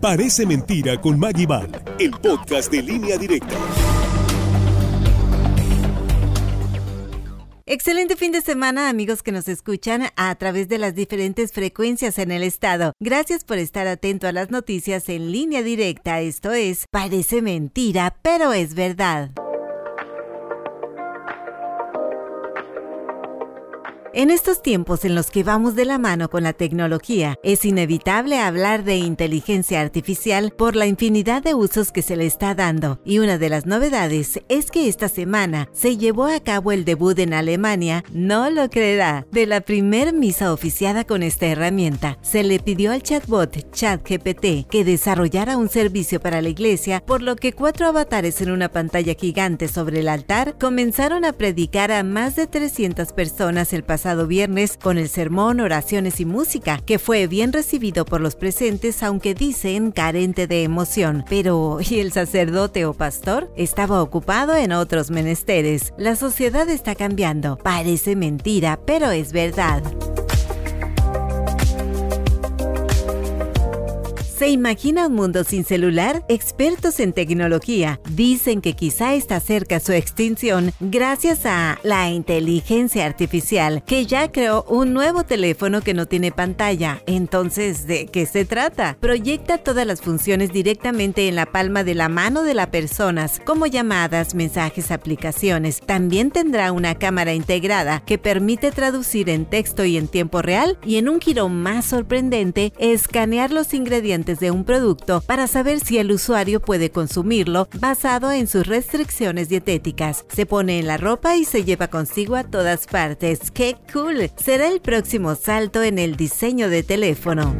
Parece mentira con Maggie Val, el podcast de línea directa. Excelente fin de semana amigos que nos escuchan a través de las diferentes frecuencias en el estado. Gracias por estar atento a las noticias en línea directa. Esto es, parece mentira, pero es verdad. En estos tiempos en los que vamos de la mano con la tecnología, es inevitable hablar de inteligencia artificial por la infinidad de usos que se le está dando. Y una de las novedades es que esta semana se llevó a cabo el debut en Alemania, no lo creerá, de la primer misa oficiada con esta herramienta. Se le pidió al chatbot ChatGPT que desarrollara un servicio para la iglesia, por lo que cuatro avatares en una pantalla gigante sobre el altar comenzaron a predicar a más de 300 personas el pasado viernes con el sermón, oraciones y música, que fue bien recibido por los presentes, aunque dicen carente de emoción. Pero, ¿y el sacerdote o pastor? Estaba ocupado en otros menesteres. La sociedad está cambiando. Parece mentira, pero es verdad. ¿Se imagina un mundo sin celular? Expertos en tecnología dicen que quizá está cerca su extinción gracias a la inteligencia artificial, que ya creó un nuevo teléfono que no tiene pantalla. Entonces, ¿de qué se trata? Proyecta todas las funciones directamente en la palma de la mano de las personas, como llamadas, mensajes, aplicaciones. También tendrá una cámara integrada que permite traducir en texto y en tiempo real y en un giro más sorprendente, escanear los ingredientes de un producto para saber si el usuario puede consumirlo basado en sus restricciones dietéticas. Se pone en la ropa y se lleva consigo a todas partes. ¡Qué cool! Será el próximo salto en el diseño de teléfono.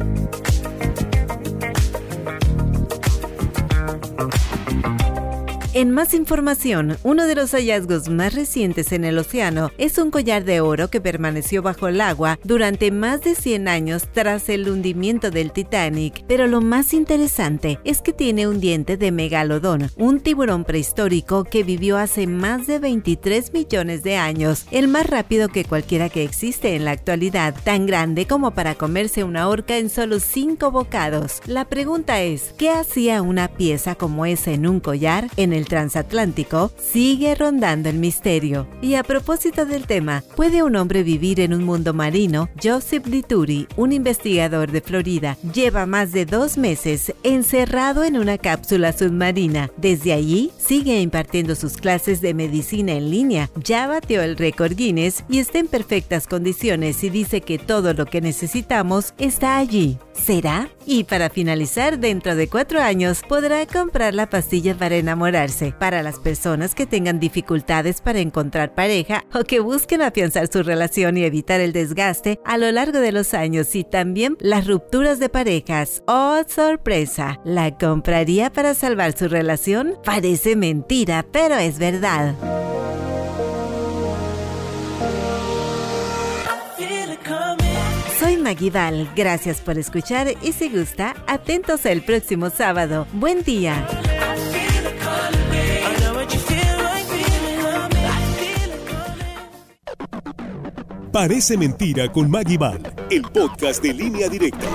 En más información, uno de los hallazgos más recientes en el océano es un collar de oro que permaneció bajo el agua durante más de 100 años tras el hundimiento del Titanic. Pero lo más interesante es que tiene un diente de megalodón, un tiburón prehistórico que vivió hace más de 23 millones de años, el más rápido que cualquiera que existe en la actualidad, tan grande como para comerse una orca en solo 5 bocados. La pregunta es, ¿qué hacía una pieza como esa en un collar en el transatlántico, sigue rondando el misterio. Y a propósito del tema, ¿puede un hombre vivir en un mundo marino? Joseph Lituri, un investigador de Florida, lleva más de dos meses encerrado en una cápsula submarina. Desde allí, sigue impartiendo sus clases de medicina en línea. Ya batió el récord Guinness y está en perfectas condiciones y dice que todo lo que necesitamos está allí. ¿Será? Y para finalizar, dentro de cuatro años podrá comprar la pastilla para enamorarse. Para las personas que tengan dificultades para encontrar pareja o que busquen afianzar su relación y evitar el desgaste a lo largo de los años y también las rupturas de parejas. ¡Oh, sorpresa! ¿La compraría para salvar su relación? Parece mentira, pero es verdad. Soy Maguidal, gracias por escuchar y si gusta, atentos el próximo sábado. Buen día. Parece mentira con Maggie el podcast de línea directa.